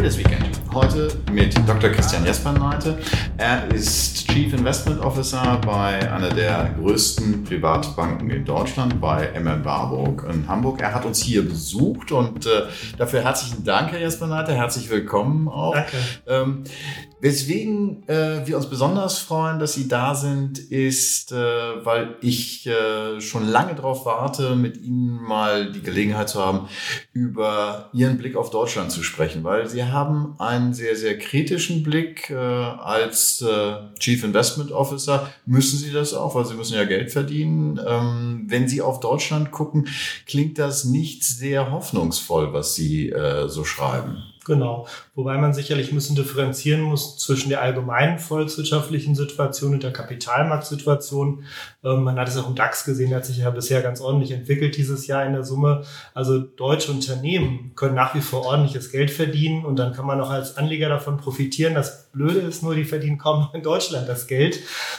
Quidditch Weekend. Heute mit Dr. Christian Jesperneite. Er ist Chief Investment Officer bei einer der größten Privatbanken in Deutschland, bei MM Warburg in Hamburg. Er hat uns hier besucht und äh, dafür herzlichen Dank, Herr Jesperneite. Herzlich willkommen auch. Danke. Ähm, weswegen äh, wir uns besonders freuen, dass Sie da sind, ist, äh, weil ich äh, schon lange darauf warte, mit Ihnen mal die Gelegenheit zu haben, über Ihren Blick auf Deutschland zu sprechen, weil Sie haben einen sehr, sehr kritischen Blick äh, als äh, Chief Investment Officer. Müssen Sie das auch, weil Sie müssen ja Geld verdienen. Ähm, wenn Sie auf Deutschland gucken, klingt das nicht sehr hoffnungsvoll, was Sie äh, so schreiben. Genau. Wobei man sicherlich ein bisschen differenzieren muss zwischen der allgemeinen volkswirtschaftlichen Situation und der Kapitalmarktsituation. Ähm, man hat es auch im DAX gesehen, hat sich ja bisher ganz ordentlich entwickelt dieses Jahr in der Summe. Also deutsche Unternehmen können nach wie vor ordentliches Geld verdienen und dann kann man auch als Anleger davon profitieren. Das Blöde ist nur, die verdienen kaum noch in Deutschland das Geld,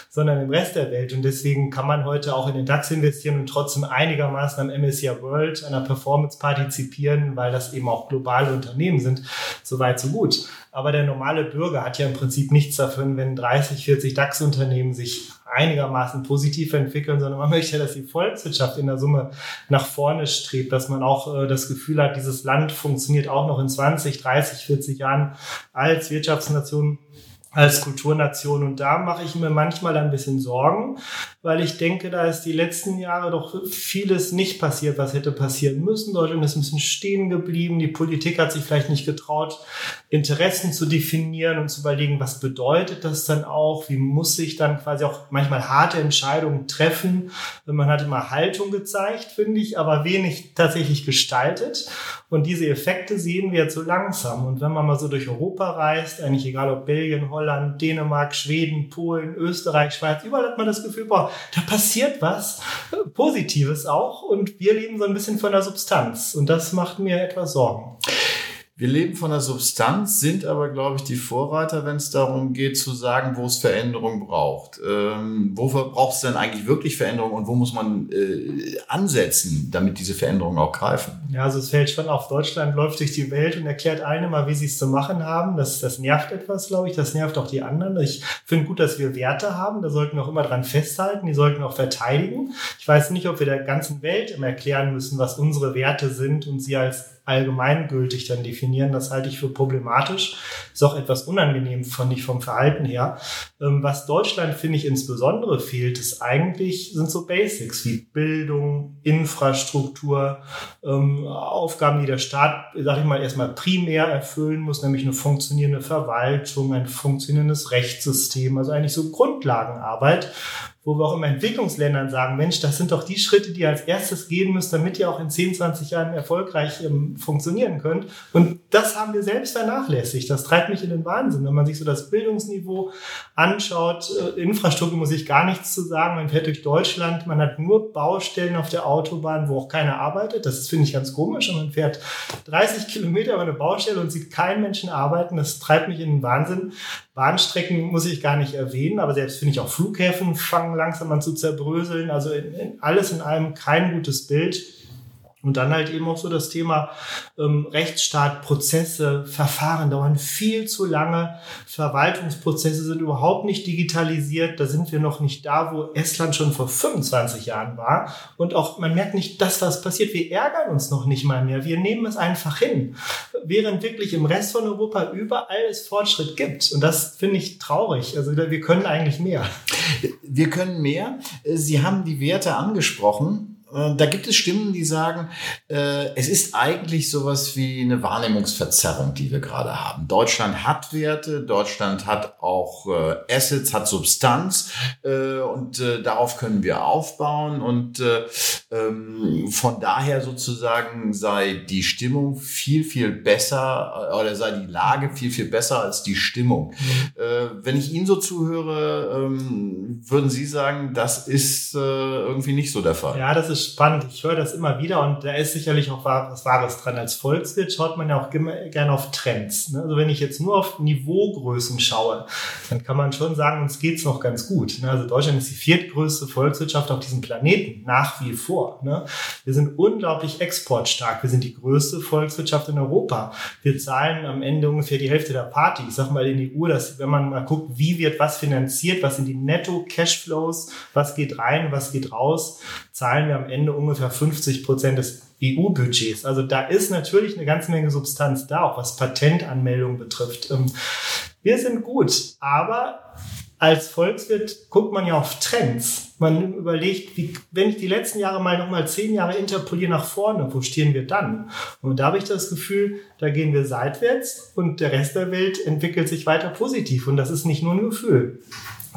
sondern im Rest der Welt. Und deswegen kann man heute auch in den DAX investieren und trotzdem einigermaßen am MSCI World, einer Performance partizipieren, weil das eben auch globale Unternehmen sind. Soweit, so gut. Aber der normale Bürger hat ja im Prinzip nichts davon, wenn 30, 40 DAX-Unternehmen sich einigermaßen positiv entwickeln, sondern man möchte, dass die Volkswirtschaft in der Summe nach vorne strebt, dass man auch äh, das Gefühl hat, dieses Land funktioniert auch noch in 20, 30, 40 Jahren als Wirtschaftsnation als Kulturnation. Und da mache ich mir manchmal ein bisschen Sorgen, weil ich denke, da ist die letzten Jahre doch vieles nicht passiert, was hätte passieren müssen. Deutschland ist ein bisschen stehen geblieben. Die Politik hat sich vielleicht nicht getraut, Interessen zu definieren und zu überlegen, was bedeutet das dann auch? Wie muss sich dann quasi auch manchmal harte Entscheidungen treffen? Man hat immer Haltung gezeigt, finde ich, aber wenig tatsächlich gestaltet. Und diese Effekte sehen wir jetzt so langsam. Und wenn man mal so durch Europa reist, eigentlich egal ob Belgien, Holland, Dänemark, Schweden, Polen, Österreich, Schweiz, überall hat man das Gefühl, boah, da passiert was, Positives auch. Und wir leben so ein bisschen von der Substanz. Und das macht mir etwas Sorgen. Wir leben von der Substanz, sind aber, glaube ich, die Vorreiter, wenn es darum geht, zu sagen, wo es Veränderung braucht. Ähm, wofür braucht es denn eigentlich wirklich Veränderung und wo muss man äh, ansetzen, damit diese Veränderungen auch greifen? Ja, also es fällt schon auf. Deutschland läuft durch die Welt und erklärt allen immer, wie sie es zu machen haben. Das, das nervt etwas, glaube ich. Das nervt auch die anderen. Ich finde gut, dass wir Werte haben. Da sollten wir auch immer dran festhalten. Die sollten wir auch verteidigen. Ich weiß nicht, ob wir der ganzen Welt immer erklären müssen, was unsere Werte sind und sie als allgemeingültig dann definieren. Das halte ich für problematisch. Ist auch etwas unangenehm, fand ich vom Verhalten her. Ähm, was Deutschland, finde ich, insbesondere fehlt, ist eigentlich, sind so Basics wie Bildung, Infrastruktur, ähm, Aufgaben, die der Staat, sag ich mal, erstmal primär erfüllen muss, nämlich eine funktionierende Verwaltung, ein funktionierendes Rechtssystem, also eigentlich so Grundlagenarbeit wo wir auch immer Entwicklungsländern sagen, Mensch, das sind doch die Schritte, die ihr als erstes gehen müsst, damit ihr auch in 10, 20 Jahren erfolgreich ähm, funktionieren könnt. Und das haben wir selbst vernachlässigt. Das treibt mich in den Wahnsinn. Wenn man sich so das Bildungsniveau anschaut, äh, Infrastruktur muss ich gar nichts zu sagen. Man fährt durch Deutschland, man hat nur Baustellen auf der Autobahn, wo auch keiner arbeitet. Das finde ich ganz komisch. Und man fährt 30 Kilometer über eine Baustelle und sieht keinen Menschen arbeiten. Das treibt mich in den Wahnsinn. Bahnstrecken muss ich gar nicht erwähnen, aber selbst finde ich auch Flughäfen fangen langsam an zu zerbröseln. Also in, in alles in allem kein gutes Bild. Und dann halt eben auch so das Thema ähm, Rechtsstaat, Prozesse, Verfahren dauern viel zu lange. Verwaltungsprozesse sind überhaupt nicht digitalisiert. Da sind wir noch nicht da, wo Estland schon vor 25 Jahren war. Und auch man merkt nicht, dass was passiert. Wir ärgern uns noch nicht mal mehr. Wir nehmen es einfach hin. Während wirklich im Rest von Europa überall es Fortschritt gibt. Und das finde ich traurig. Also wir können eigentlich mehr. Wir können mehr. Sie haben die Werte angesprochen. Äh, da gibt es Stimmen, die sagen, äh, es ist eigentlich sowas wie eine Wahrnehmungsverzerrung, die wir gerade haben. Deutschland hat Werte, Deutschland hat auch äh, Assets, hat Substanz äh, und äh, darauf können wir aufbauen und äh, ähm, von daher sozusagen sei die Stimmung viel, viel besser oder sei die Lage viel, viel besser als die Stimmung. Mhm. wenn ich Ihnen so zuhöre, ähm, würden Sie sagen, das ist irgendwie nicht so der Fall? Ja, das ist spannend. Ich höre das immer wieder und da ist sicherlich auch was Wahres dran. Als Volkswirt schaut man ja auch gerne auf Trends. Ne? Also wenn ich jetzt nur auf Niveaugrößen schaue, dann kann man schon sagen, uns geht's noch ganz gut. Ne? Also Deutschland ist die viertgrößte Volkswirtschaft auf diesem Planeten, nach wie vor. Ne? Wir sind unglaublich exportstark. Wir sind die größte Volkswirtschaft in Europa. Wir zahlen am Ende ungefähr die Hälfte der Party. Ich sag mal in die EU, dass wenn man mal guckt, wie wird was finanziert, was sind die Netto-Cashflows, was geht rein, was geht raus, zahlen wir am Ende ungefähr 50 Prozent des EU-Budgets. Also da ist natürlich eine ganze Menge Substanz da, auch was Patentanmeldungen betrifft. Ähm, wir sind gut, aber als Volkswirt guckt man ja auf Trends. Man überlegt, wie, wenn ich die letzten Jahre mal nochmal zehn Jahre interpoliere nach vorne, wo stehen wir dann? Und da habe ich das Gefühl, da gehen wir seitwärts und der Rest der Welt entwickelt sich weiter positiv. Und das ist nicht nur ein Gefühl.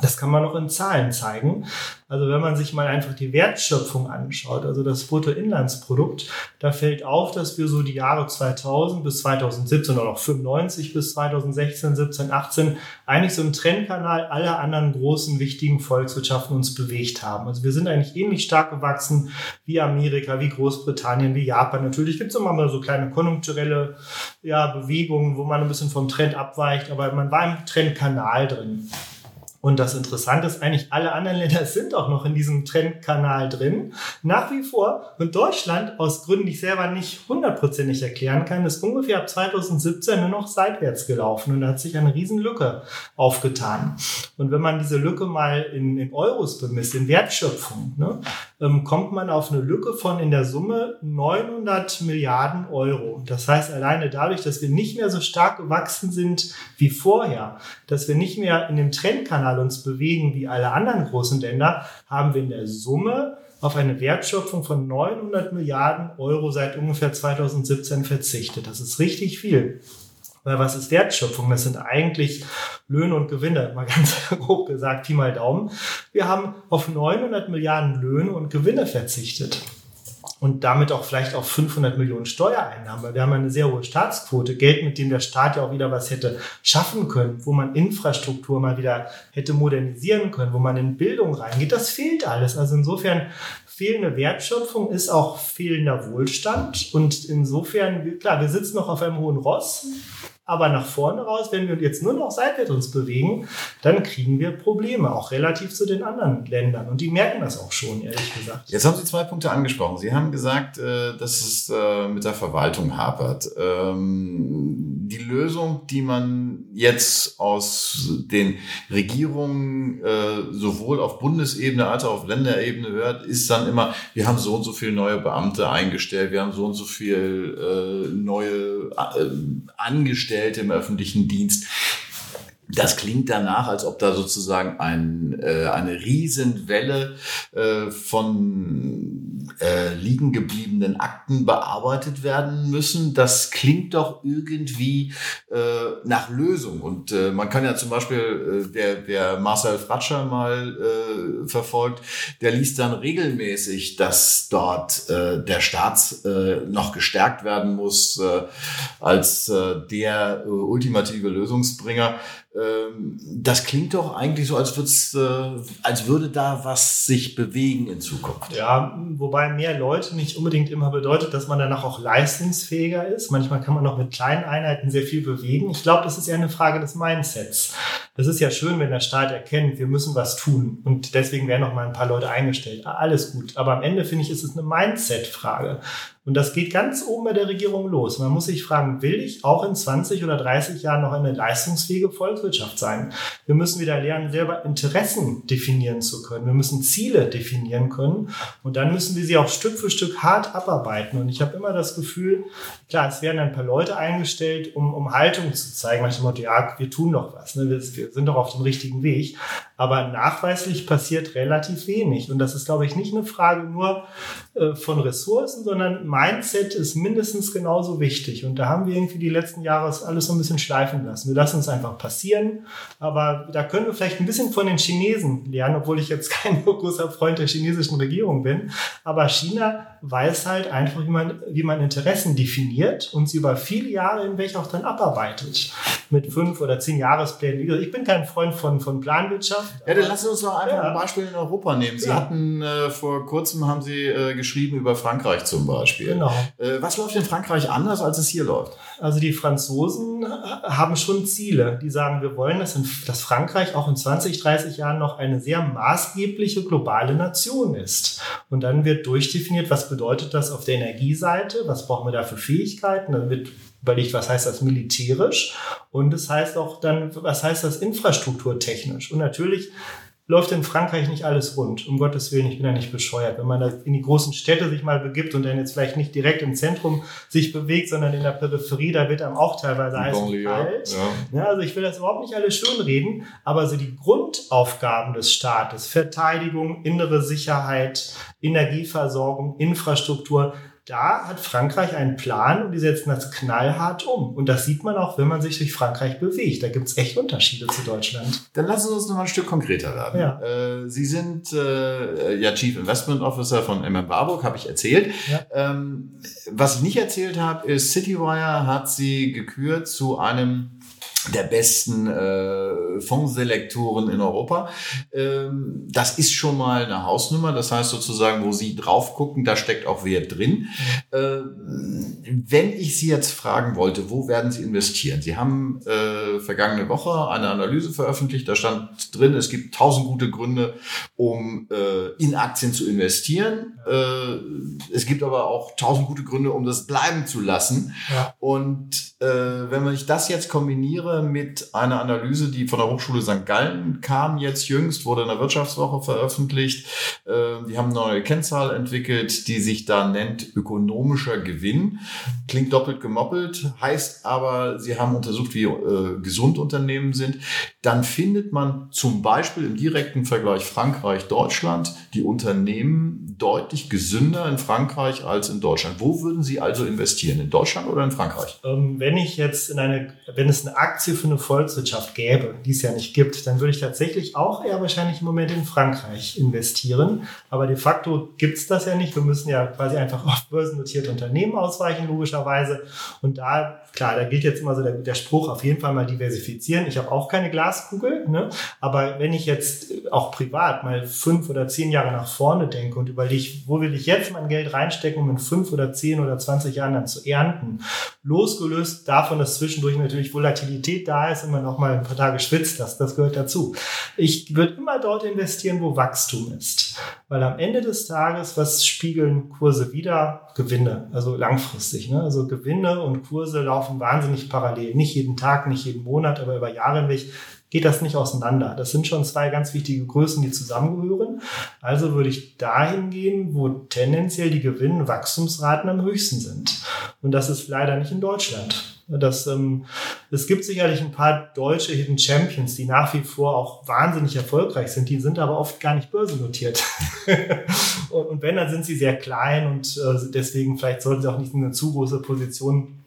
Das kann man auch in Zahlen zeigen. Also wenn man sich mal einfach die Wertschöpfung anschaut, also das Bruttoinlandsprodukt, da fällt auf, dass wir so die Jahre 2000 bis 2017 oder auch 95 bis 2016, 17, 18 eigentlich so im Trendkanal aller anderen großen, wichtigen Volkswirtschaften uns bewegt haben. Also wir sind eigentlich ähnlich stark gewachsen wie Amerika, wie Großbritannien, wie Japan. Natürlich gibt es immer mal so kleine konjunkturelle ja, Bewegungen, wo man ein bisschen vom Trend abweicht, aber man war im Trendkanal drin. Und das Interessante ist eigentlich, alle anderen Länder sind auch noch in diesem Trendkanal drin. Nach wie vor. Und Deutschland, aus Gründen, die ich selber nicht hundertprozentig erklären kann, ist ungefähr ab 2017 nur noch seitwärts gelaufen. Und da hat sich eine Riesenlücke aufgetan. Und wenn man diese Lücke mal in, in Euros bemisst, in Wertschöpfung, ne, ähm, kommt man auf eine Lücke von in der Summe 900 Milliarden Euro. Das heißt, alleine dadurch, dass wir nicht mehr so stark gewachsen sind wie vorher, dass wir nicht mehr in dem Trendkanal uns bewegen wie alle anderen großen Länder, haben wir in der Summe auf eine Wertschöpfung von 900 Milliarden Euro seit ungefähr 2017 verzichtet. Das ist richtig viel. Weil was ist Wertschöpfung? Das sind eigentlich Löhne und Gewinne, mal ganz grob gesagt, Pi mal Daumen. Wir haben auf 900 Milliarden Löhne und Gewinne verzichtet und damit auch vielleicht auf 500 Millionen Steuereinnahmen, weil wir haben eine sehr hohe Staatsquote, Geld, mit dem der Staat ja auch wieder was hätte schaffen können, wo man Infrastruktur mal wieder hätte modernisieren können, wo man in Bildung reingeht, das fehlt alles. Also insofern fehlende Wertschöpfung ist auch fehlender Wohlstand und insofern, klar, wir sitzen noch auf einem hohen Ross, aber nach vorne raus, wenn wir jetzt nur noch seitwärts uns bewegen, dann kriegen wir Probleme, auch relativ zu den anderen Ländern. Und die merken das auch schon, ehrlich gesagt. Jetzt haben Sie zwei Punkte angesprochen. Sie haben gesagt, äh, dass es äh, mit der Verwaltung hapert. Ähm, die Lösung, die man jetzt aus den Regierungen äh, sowohl auf Bundesebene als auch auf Länderebene hört, ist dann immer, wir haben so und so viele neue Beamte eingestellt, wir haben so und so viel neue Angestellte Angestellte im öffentlichen Dienst. Das klingt danach, als ob da sozusagen ein, äh, eine Riesenwelle äh, von äh, liegen gebliebenen Akten bearbeitet werden müssen. Das klingt doch irgendwie äh, nach Lösung. Und äh, man kann ja zum Beispiel, äh, der, der Marcel Fratscher mal äh, verfolgt, der liest dann regelmäßig, dass dort äh, der Staat äh, noch gestärkt werden muss äh, als äh, der äh, ultimative Lösungsbringer. Ähm, das klingt doch eigentlich so, als, äh, als würde da was sich bewegen in Zukunft. Ja, wobei mehr Leute nicht unbedingt immer bedeutet, dass man danach auch leistungsfähiger ist. Manchmal kann man noch mit kleinen Einheiten sehr viel bewegen. Ich glaube, das ist eher eine Frage des Mindsets. Das ist ja schön, wenn der Staat erkennt, wir müssen was tun und deswegen werden noch mal ein paar Leute eingestellt. Alles gut. Aber am Ende finde ich, ist es eine Mindset-Frage. Und das geht ganz oben bei der Regierung los. Man muss sich fragen, will ich auch in 20 oder 30 Jahren noch eine leistungsfähige Volkswirtschaft sein? Wir müssen wieder lernen, selber Interessen definieren zu können. Wir müssen Ziele definieren können. Und dann müssen wir sie auch Stück für Stück hart abarbeiten. Und ich habe immer das Gefühl, klar, es werden ein paar Leute eingestellt, um, um Haltung zu zeigen. Manchmal, ja, wir tun doch was. Ne? Wir, wir sind doch auf dem richtigen Weg. Aber nachweislich passiert relativ wenig. Und das ist, glaube ich, nicht eine Frage nur äh, von Ressourcen, sondern Mindset ist mindestens genauso wichtig. Und da haben wir irgendwie die letzten Jahre alles so ein bisschen schleifen lassen. Wir lassen es einfach passieren. Aber da können wir vielleicht ein bisschen von den Chinesen lernen, obwohl ich jetzt kein großer Freund der chinesischen Regierung bin. Aber China weiß halt einfach, wie man, wie man Interessen definiert und sie über viele Jahre hinweg auch dann abarbeitet. Mit fünf oder zehn Jahresplänen. Ich bin kein Freund von, von Planwirtschaft. Ja, dann lassen Sie uns doch einfach ja. ein Beispiel in Europa nehmen. Sie ja. hatten äh, vor kurzem haben Sie äh, geschrieben über Frankreich zum Beispiel. Genau. Äh, was läuft in Frankreich anders, als es hier läuft? Also die Franzosen haben schon Ziele. Die sagen, wir wollen, dass, in, dass Frankreich auch in 20, 30 Jahren noch eine sehr maßgebliche globale Nation ist. Und dann wird durchdefiniert, was bedeutet das auf der Energieseite, was brauchen wir da für Fähigkeiten. Dann wird überlegt, was heißt das militärisch und es das heißt auch dann, was heißt das infrastrukturtechnisch. Und natürlich läuft in Frankreich nicht alles rund. Um Gottes Willen, ich bin ja nicht bescheuert. Wenn man da in die großen Städte sich mal begibt und dann jetzt vielleicht nicht direkt im Zentrum sich bewegt, sondern in der Peripherie, da wird einem auch teilweise heiß und kalt. Ja. ja. also ich will das überhaupt nicht alles schönreden, aber so die Grundaufgaben des Staates, Verteidigung, innere Sicherheit, Energieversorgung, Infrastruktur, da hat Frankreich einen Plan und die setzen das knallhart um. Und das sieht man auch, wenn man sich durch Frankreich bewegt. Da gibt es echt Unterschiede zu Deutschland. Dann lassen Sie uns noch mal ein Stück konkreter werden. Ja. Äh, Sie sind äh, ja Chief Investment Officer von MM Warburg, habe ich erzählt. Ja. Ähm, was ich nicht erzählt habe, ist, Citywire hat Sie gekürt zu einem der besten äh, Fondselektoren in Europa. Ähm, das ist schon mal eine Hausnummer. Das heißt sozusagen, wo Sie drauf gucken, da steckt auch Wert drin. Äh, wenn ich Sie jetzt fragen wollte, wo werden Sie investieren? Sie haben äh, vergangene Woche eine Analyse veröffentlicht. Da stand drin, es gibt tausend gute Gründe, um äh, in Aktien zu investieren. Äh, es gibt aber auch tausend gute Gründe, um das bleiben zu lassen. Ja. Und äh, wenn man ich das jetzt kombiniere mit einer Analyse, die von der Hochschule St. Gallen kam jetzt jüngst, wurde in der Wirtschaftswoche veröffentlicht. Äh, die haben eine neue Kennzahl entwickelt, die sich da nennt ökonomischer Gewinn. Klingt doppelt gemoppelt, heißt aber, sie haben untersucht, wie äh, gesund Unternehmen sind. Dann findet man zum Beispiel im direkten Vergleich Frankreich-Deutschland die Unternehmen deutlich gesünder in Frankreich als in Deutschland. Wo würden Sie also investieren? In Deutschland oder in Frankreich? Ähm, wenn ich jetzt in eine, wenn es eine Aktie Aktie für eine Volkswirtschaft gäbe, die es ja nicht gibt, dann würde ich tatsächlich auch eher wahrscheinlich im Moment in Frankreich investieren. Aber de facto gibt es das ja nicht. Wir müssen ja quasi einfach auf börsennotierte Unternehmen ausweichen, logischerweise. Und da, klar, da gilt jetzt immer so der, der Spruch, auf jeden Fall mal diversifizieren. Ich habe auch keine Glaskugel, ne? aber wenn ich jetzt auch privat mal fünf oder zehn Jahre nach vorne denke und überlege, wo will ich jetzt mein Geld reinstecken, um in fünf oder zehn oder zwanzig Jahren dann zu ernten, losgelöst davon, dass zwischendurch natürlich Volatilität Liquidität da ist, immer noch mal ein paar Tage schwitzt, das, das gehört dazu. Ich würde immer dort investieren, wo Wachstum ist. Weil am Ende des Tages, was spiegeln Kurse wieder? Gewinne, also langfristig. Ne? Also Gewinne und Kurse laufen wahnsinnig parallel. Nicht jeden Tag, nicht jeden Monat, aber über Jahre hinweg geht das nicht auseinander. Das sind schon zwei ganz wichtige Größen, die zusammengehören. Also würde ich dahin gehen, wo tendenziell die Gewinnwachstumsraten am höchsten sind. Und das ist leider nicht in Deutschland. Das, ähm, es gibt sicherlich ein paar deutsche Hidden Champions, die nach wie vor auch wahnsinnig erfolgreich sind. Die sind aber oft gar nicht börsennotiert. und, und wenn, dann sind sie sehr klein und äh, deswegen vielleicht sollten sie auch nicht eine zu große Position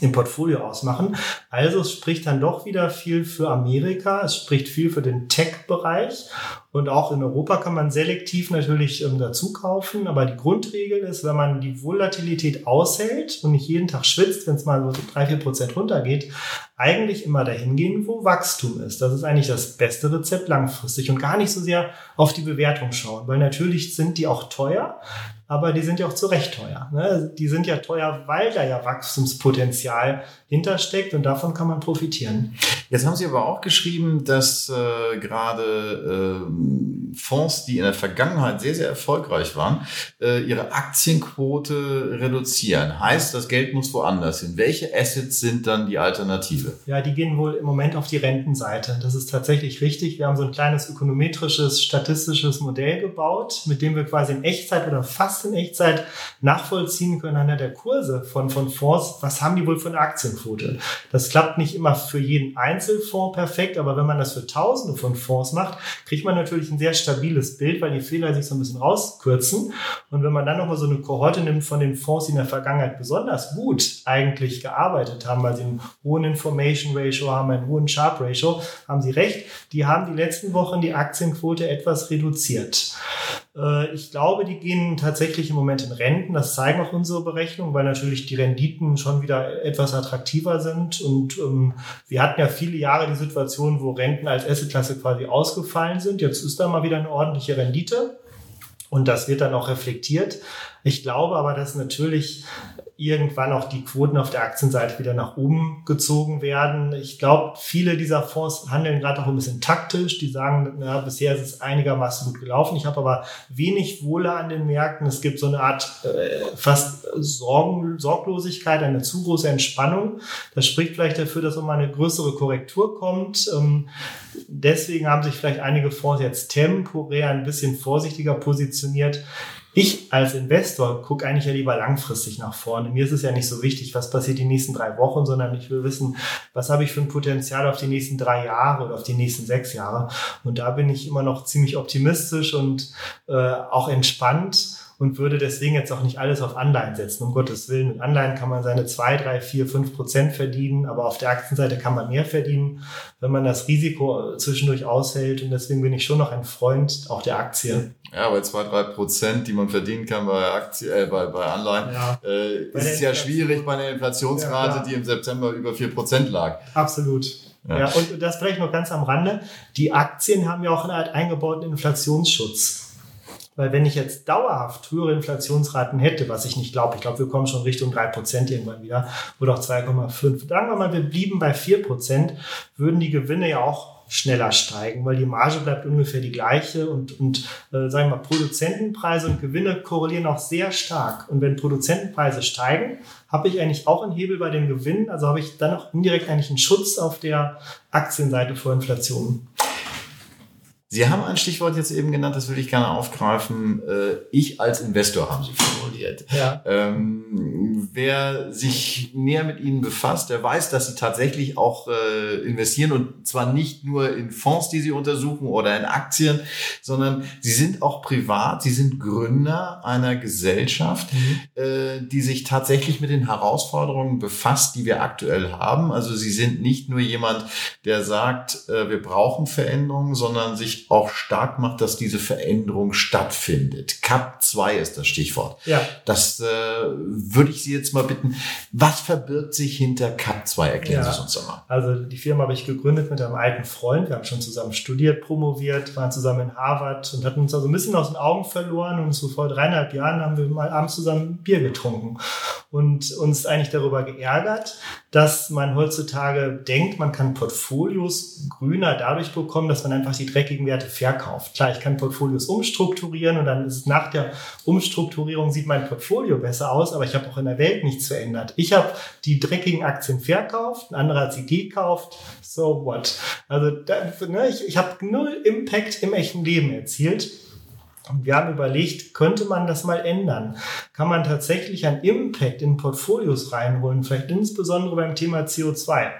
im Portfolio ausmachen. Also es spricht dann doch wieder viel für Amerika, es spricht viel für den Tech-Bereich und auch in Europa kann man selektiv natürlich ähm, dazu kaufen, aber die Grundregel ist, wenn man die Volatilität aushält und nicht jeden Tag schwitzt, wenn es mal so drei, vier Prozent runtergeht, eigentlich immer dahin gehen, wo Wachstum ist. Das ist eigentlich das beste Rezept langfristig und gar nicht so sehr auf die Bewertung schauen, weil natürlich sind die auch teuer, aber die sind ja auch zu Recht teuer. Ne? Die sind ja teuer, weil da ja Wachstumspotenzial hintersteckt und davon kann man profitieren. Jetzt haben Sie aber auch geschrieben, dass äh, gerade äh, Fonds, die in der Vergangenheit sehr, sehr erfolgreich waren, äh, ihre Aktienquote reduzieren. Heißt, das Geld muss woanders hin. Welche Assets sind dann die Alternative? Ja, die gehen wohl im Moment auf die Rentenseite. Das ist tatsächlich richtig. Wir haben so ein kleines ökonometrisches, statistisches Modell gebaut, mit dem wir quasi in Echtzeit oder fast in Echtzeit nachvollziehen können anhand der Kurse von, von Fonds. Was haben die wohl für eine Aktienquote? Das klappt nicht immer für jeden Einzelfonds perfekt, aber wenn man das für Tausende von Fonds macht, kriegt man natürlich ein sehr stabiles Bild, weil die Fehler sich so ein bisschen rauskürzen. Und wenn man dann nochmal so eine Kohorte nimmt von den Fonds, die in der Vergangenheit besonders gut eigentlich gearbeitet haben, weil sie einen hohen Information Ratio haben, einen hohen Sharp Ratio, haben sie recht, die haben die letzten Wochen die Aktienquote etwas reduziert. Äh, ich glaube, die gehen tatsächlich im Moment in Renten. Das zeigen auch unsere Berechnungen, weil natürlich die Renditen schon wieder etwas attraktiver sind. Und ähm, wir hatten ja viele Jahre die Situation, wo Renten als Assetklasse quasi ausgefallen sind. Jetzt ist da mal wieder eine ordentliche Rendite. Und das wird dann auch reflektiert. Ich glaube aber, dass natürlich irgendwann auch die Quoten auf der Aktienseite wieder nach oben gezogen werden. Ich glaube, viele dieser Fonds handeln gerade auch ein bisschen taktisch. Die sagen, na, bisher ist es einigermaßen gut gelaufen. Ich habe aber wenig Wohle an den Märkten. Es gibt so eine Art äh, fast Sorgen, Sorglosigkeit, eine zu große Entspannung. Das spricht vielleicht dafür, dass mal eine größere Korrektur kommt. Ähm, deswegen haben sich vielleicht einige Fonds jetzt temporär ein bisschen vorsichtiger positioniert. Ich als Investor gucke eigentlich ja lieber langfristig nach vorne. Mir ist es ja nicht so wichtig, was passiert die nächsten drei Wochen, sondern ich will wissen, was habe ich für ein Potenzial auf die nächsten drei Jahre oder auf die nächsten sechs Jahre. Und da bin ich immer noch ziemlich optimistisch und äh, auch entspannt und würde deswegen jetzt auch nicht alles auf Anleihen setzen. Um Gottes Willen, mit Anleihen kann man seine zwei, drei, vier, fünf Prozent verdienen, aber auf der Aktienseite kann man mehr verdienen, wenn man das Risiko zwischendurch aushält. Und deswegen bin ich schon noch ein Freund auch der Aktie. Ja, bei zwei, drei Prozent, die man verdienen kann bei Aktien, äh, bei, bei Anleihen, ja. äh, ist es ja schwierig bei einer Inflationsrate, ja, die im September über vier Prozent lag. Absolut. Ja. ja, und das vielleicht noch ganz am Rande. Die Aktien haben ja auch eine Art eingebauten Inflationsschutz. Weil wenn ich jetzt dauerhaft höhere Inflationsraten hätte, was ich nicht glaube, ich glaube, wir kommen schon Richtung drei Prozent irgendwann wieder oder auch 2,5. Sagen wir mal, wir blieben bei vier Prozent, würden die Gewinne ja auch schneller steigen, weil die Marge bleibt ungefähr die gleiche und, und äh, sagen wir mal, Produzentenpreise und Gewinne korrelieren auch sehr stark. Und wenn Produzentenpreise steigen, habe ich eigentlich auch einen Hebel bei den Gewinnen, also habe ich dann auch indirekt eigentlich einen Schutz auf der Aktienseite vor Inflation. Sie haben ein Stichwort jetzt eben genannt, das würde ich gerne aufgreifen. Äh, ich als Investor haben Sie formuliert. Ja. Ähm, wer sich näher mit Ihnen befasst, der weiß, dass Sie tatsächlich auch äh, investieren und zwar nicht nur in Fonds, die Sie untersuchen oder in Aktien, sondern Sie sind auch privat, Sie sind Gründer einer Gesellschaft, mhm. äh, die sich tatsächlich mit den Herausforderungen befasst, die wir aktuell haben. Also Sie sind nicht nur jemand, der sagt, äh, wir brauchen Veränderungen, sondern sich auch stark macht, dass diese Veränderung stattfindet. CAP 2 ist das Stichwort. Ja. Das äh, würde ich Sie jetzt mal bitten. Was verbirgt sich hinter CAP 2? Erklären ja. Sie es uns doch mal. Also die Firma habe ich gegründet mit einem alten Freund. Wir haben schon zusammen studiert, promoviert, waren zusammen in Harvard und hatten uns also ein bisschen aus den Augen verloren. Und so vor dreieinhalb Jahren haben wir mal abends zusammen Bier getrunken und uns eigentlich darüber geärgert, dass man heutzutage denkt, man kann Portfolios grüner dadurch bekommen, dass man einfach die dreckigen Werte verkauft. Klar, ich kann Portfolios umstrukturieren und dann ist nach der Umstrukturierung sieht mein Portfolio besser aus, aber ich habe auch in der Welt nichts verändert. Ich habe die dreckigen Aktien verkauft, ein anderer hat sie gekauft. So what? Also ne, ich, ich habe null Impact im echten Leben erzielt. Und wir haben überlegt, könnte man das mal ändern? Kann man tatsächlich einen Impact in Portfolios reinholen, vielleicht insbesondere beim Thema CO2?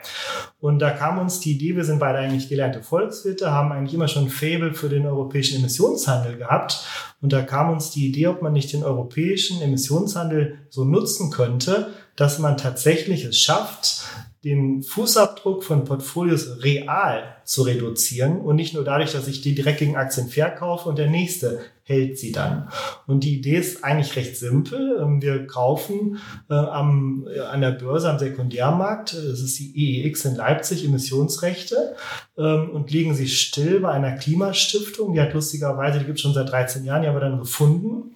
Und da kam uns die Idee, wir sind beide eigentlich gelernte Volkswirte, haben eigentlich immer schon Fable für den europäischen Emissionshandel gehabt. Und da kam uns die Idee, ob man nicht den europäischen Emissionshandel so nutzen könnte, dass man tatsächlich es schafft, den Fußabdruck von Portfolios real zu reduzieren und nicht nur dadurch, dass ich die dreckigen Aktien verkaufe und der nächste hält sie dann. Und die Idee ist eigentlich recht simpel. Ähm, wir kaufen äh, am, äh, an der Börse am Sekundärmarkt, äh, das ist die EEX in Leipzig, Emissionsrechte ähm, und legen sie still bei einer Klimastiftung. Die hat lustigerweise, die gibt es schon seit 13 Jahren, die haben wir dann gefunden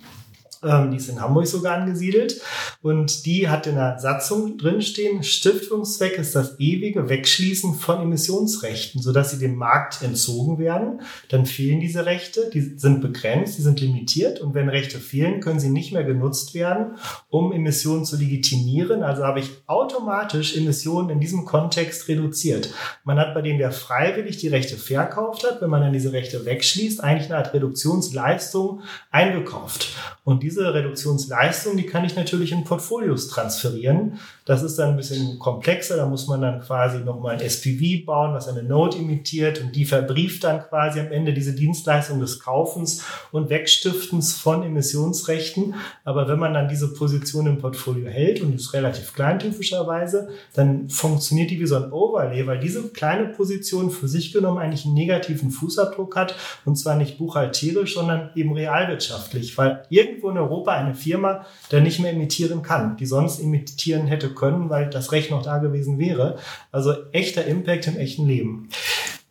ähm, die ist in Hamburg sogar angesiedelt. Und die hat in der Satzung drinstehen, Stiftungszweck ist das ewige Wegschließen von Emissionsrechten, sodass sie dem Markt entzogen werden. Dann fehlen diese Rechte, die sind begrenzt, die sind limitiert. Und wenn Rechte fehlen, können sie nicht mehr genutzt werden, um Emissionen zu legitimieren. Also habe ich automatisch Emissionen in diesem Kontext reduziert. Man hat bei dem, der freiwillig die Rechte verkauft hat, wenn man dann diese Rechte wegschließt, eigentlich eine Art Reduktionsleistung eingekauft. Und diese diese Reduktionsleistung, die kann ich natürlich in Portfolios transferieren. Das ist dann ein bisschen komplexer. Da muss man dann quasi nochmal ein SPV bauen, was eine Note imitiert und die verbrieft dann quasi am Ende diese Dienstleistung des Kaufens und Wegstiftens von Emissionsrechten. Aber wenn man dann diese Position im Portfolio hält und ist relativ klein typischerweise, dann funktioniert die wie so ein Overlay, weil diese kleine Position für sich genommen eigentlich einen negativen Fußabdruck hat und zwar nicht buchhalterisch, sondern eben realwirtschaftlich, weil irgendwo in Europa eine Firma da nicht mehr emittieren kann, die sonst emittieren hätte können, weil das Recht noch da gewesen wäre. Also echter Impact im echten Leben.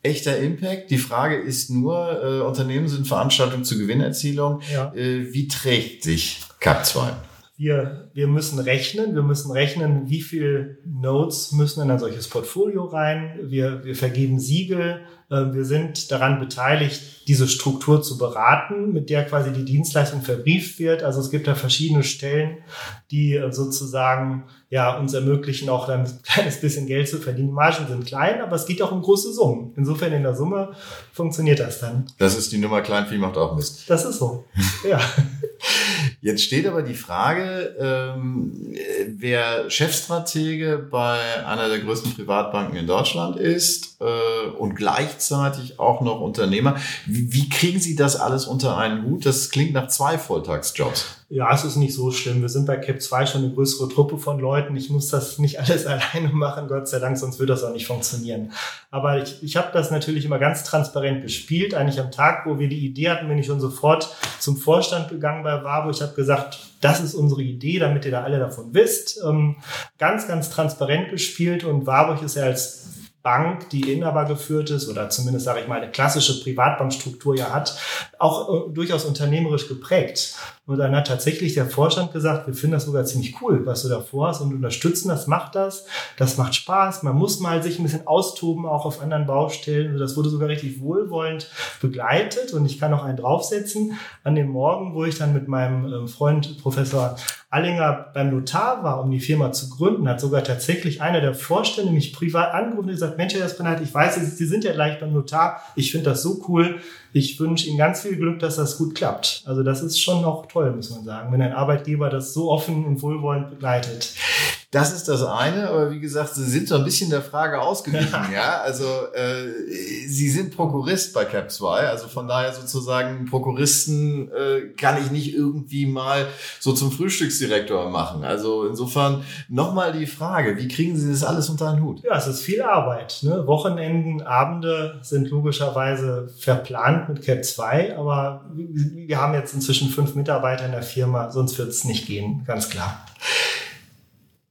Echter Impact. Die Frage ist nur, äh, Unternehmen sind Veranstaltungen zur Gewinnerzielung. Ja. Äh, wie trägt sich CAP 2? Wir, wir müssen rechnen, wir müssen rechnen, wie viel Notes müssen in ein solches Portfolio rein. Wir, wir vergeben Siegel, wir sind daran beteiligt, diese Struktur zu beraten, mit der quasi die Dienstleistung verbrieft wird. Also es gibt da verschiedene Stellen, die äh, sozusagen ja, uns ermöglichen, auch dann ein kleines bisschen Geld zu verdienen. Die Margen sind klein, aber es geht auch um große Summen. Insofern in der Summe funktioniert das dann. Das ist die Nummer Kleinvieh macht auch Mist. Das ist so, ja. Jetzt steht aber die Frage, ähm, wer Chefstratege bei einer der größten Privatbanken in Deutschland ist äh, und gleichzeitig auch noch Unternehmer, wie, wie kriegen Sie das alles unter einen Hut? Das klingt nach zwei Volltagsjobs. Ja, es ist nicht so schlimm. Wir sind bei Cap 2 schon eine größere Truppe von Leuten. Ich muss das nicht alles alleine machen, Gott sei Dank, sonst würde das auch nicht funktionieren. Aber ich, ich habe das natürlich immer ganz transparent gespielt. Eigentlich am Tag, wo wir die Idee hatten, bin ich schon sofort zum Vorstand gegangen bei Wabo. Ich habe gesagt, das ist unsere Idee, damit ihr da alle davon wisst. Ähm, ganz, ganz transparent gespielt und Warburg ist ja als Bank, die Inhaber geführt ist oder zumindest, sage ich mal, eine klassische Privatbankstruktur ja hat, auch äh, durchaus unternehmerisch geprägt. Und dann hat tatsächlich der Vorstand gesagt, wir finden das sogar ziemlich cool, was du da vorhast und unterstützen das, macht das, das macht Spaß. Man muss mal sich ein bisschen austoben, auch auf anderen Baustellen. Also das wurde sogar richtig wohlwollend begleitet und ich kann noch einen draufsetzen. An dem Morgen, wo ich dann mit meinem ähm, Freund Professor Allinger beim Notar war, um die Firma zu gründen, hat sogar tatsächlich einer der Vorstände mich privat angerufen und gesagt, Mensch, Herr Espinat, ich weiß, Sie sind ja gleich beim Notar, ich finde das so cool, ich wünsche Ihnen ganz viel Glück, dass das gut klappt. Also das ist schon auch toll, muss man sagen, wenn ein Arbeitgeber das so offen und wohlwollend begleitet. Das ist das eine, aber wie gesagt, Sie sind so ein bisschen der Frage ausgewichen, ja. Also äh, Sie sind Prokurist bei Cap 2, also von daher sozusagen Prokuristen äh, kann ich nicht irgendwie mal so zum Frühstücksdirektor machen. Also insofern nochmal die Frage, wie kriegen Sie das alles unter einen Hut? Ja, es ist viel Arbeit. Ne? Wochenenden, Abende sind logischerweise verplant mit Cap 2, aber wir haben jetzt inzwischen fünf Mitarbeiter in der Firma, sonst wird es nicht gehen, ganz klar.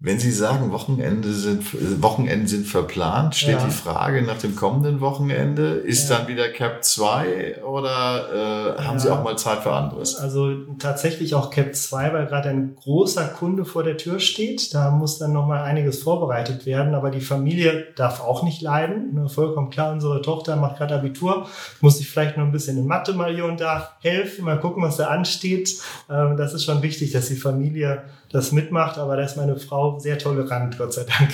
Wenn Sie sagen, Wochenende sind, Wochenenden sind verplant, steht ja. die Frage nach dem kommenden Wochenende, ist ja. dann wieder Cap 2 oder äh, haben ja. Sie auch mal Zeit für anderes? Also tatsächlich auch Cap 2, weil gerade ein großer Kunde vor der Tür steht. Da muss dann nochmal einiges vorbereitet werden, aber die Familie darf auch nicht leiden. Ne, vollkommen klar, unsere Tochter macht gerade Abitur, muss sich vielleicht noch ein bisschen in Mathe mal hier und da helfen, mal gucken, was da ansteht. Ähm, das ist schon wichtig, dass die Familie das mitmacht, aber da ist meine Frau sehr tolerant, Gott sei Dank.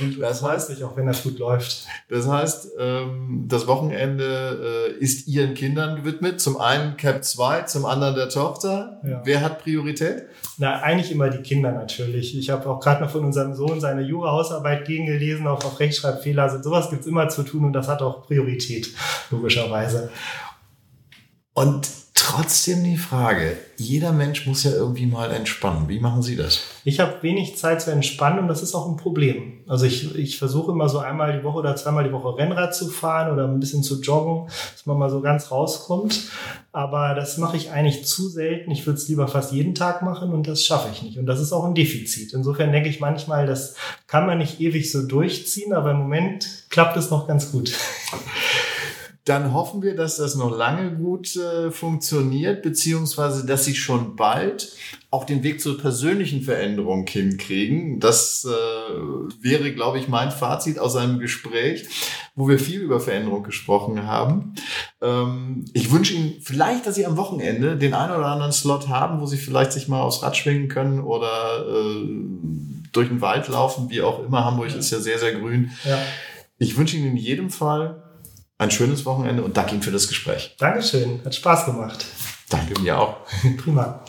Und das heißt nicht, auch wenn das gut läuft. Das heißt, ähm, das Wochenende äh, ist ihren Kindern gewidmet. Zum einen Cap 2, zum anderen der Tochter. Ja. Wer hat Priorität? Na, eigentlich immer die Kinder natürlich. Ich habe auch gerade noch von unserem Sohn seine Jura-Hausarbeit gegengelesen, auch auf Rechtschreibfehler. Also sowas gibt's immer zu tun und das hat auch Priorität, logischerweise. Und trotzdem die Frage, jeder Mensch muss ja irgendwie mal entspannen. Wie machen Sie das? Ich habe wenig Zeit zu entspannen und das ist auch ein Problem. Also ich, ich versuche immer so einmal die Woche oder zweimal die Woche Rennrad zu fahren oder ein bisschen zu joggen, dass man mal so ganz rauskommt. Aber das mache ich eigentlich zu selten. Ich würde es lieber fast jeden Tag machen und das schaffe ich nicht. Und das ist auch ein Defizit. Insofern denke ich manchmal, das kann man nicht ewig so durchziehen, aber im Moment klappt es noch ganz gut. Dann hoffen wir, dass das noch lange gut äh, funktioniert, beziehungsweise dass Sie schon bald auch den Weg zur persönlichen Veränderung hinkriegen. Das äh, wäre, glaube ich, mein Fazit aus einem Gespräch, wo wir viel über Veränderung gesprochen haben. Ähm, ich wünsche Ihnen vielleicht, dass Sie am Wochenende den einen oder anderen Slot haben, wo Sie vielleicht sich mal aufs Rad schwingen können oder äh, durch den Wald laufen, wie auch immer. Hamburg ja. ist ja sehr, sehr grün. Ja. Ich wünsche Ihnen in jedem Fall ein schönes Wochenende und danke Ihnen für das Gespräch. Dankeschön, hat Spaß gemacht. Danke mir auch. Prima.